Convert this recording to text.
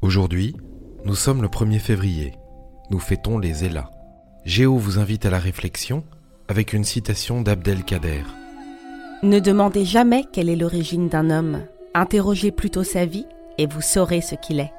Aujourd'hui, nous sommes le 1er février. Nous fêtons les Ella. Géo vous invite à la réflexion avec une citation d'Abdelkader. Ne demandez jamais quelle est l'origine d'un homme. Interrogez plutôt sa vie et vous saurez ce qu'il est.